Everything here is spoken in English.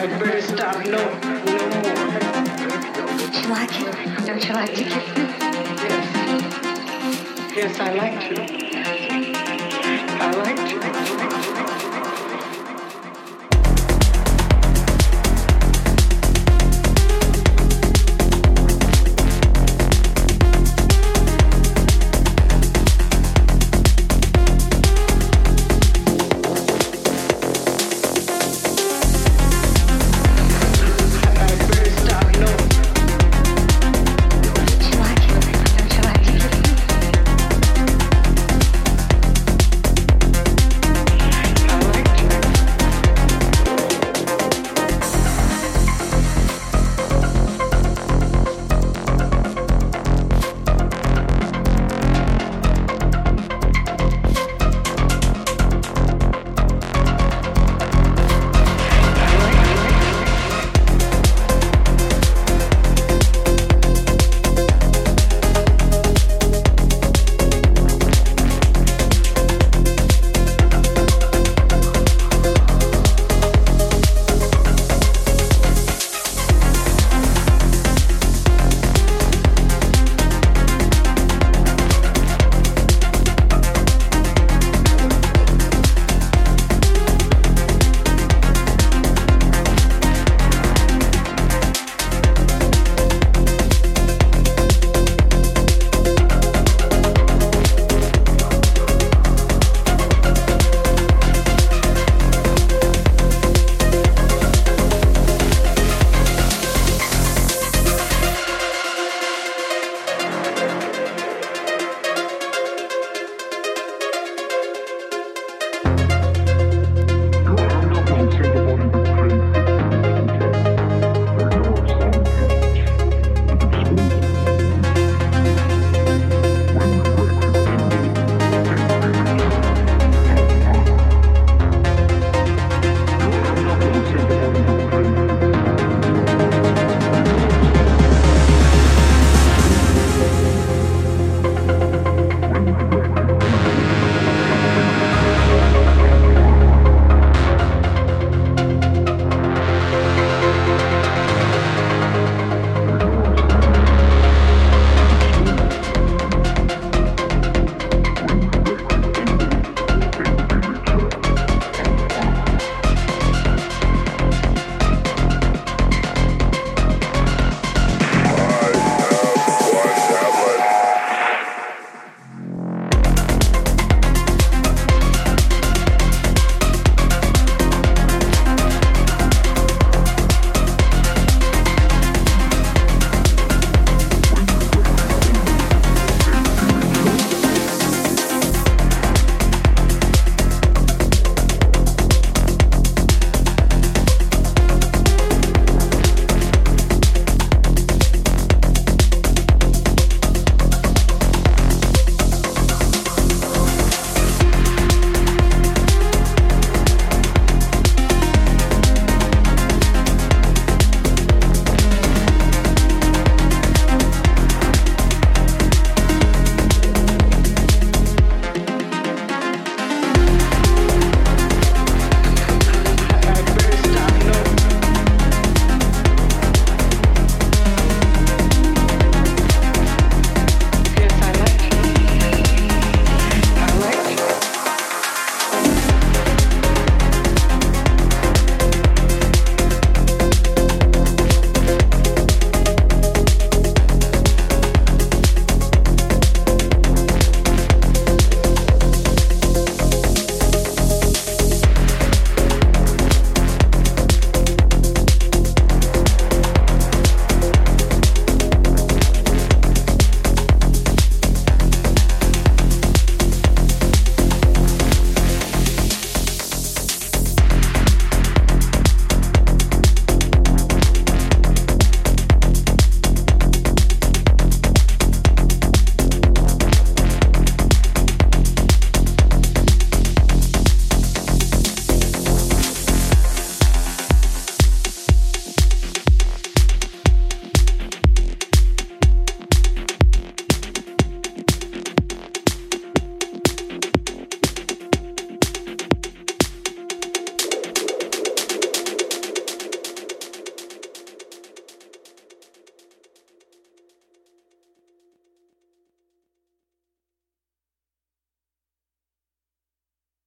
private better stop no, no more. Don't you like it? Don't you like to kiss me? Yes. Yes, I like to. I like to.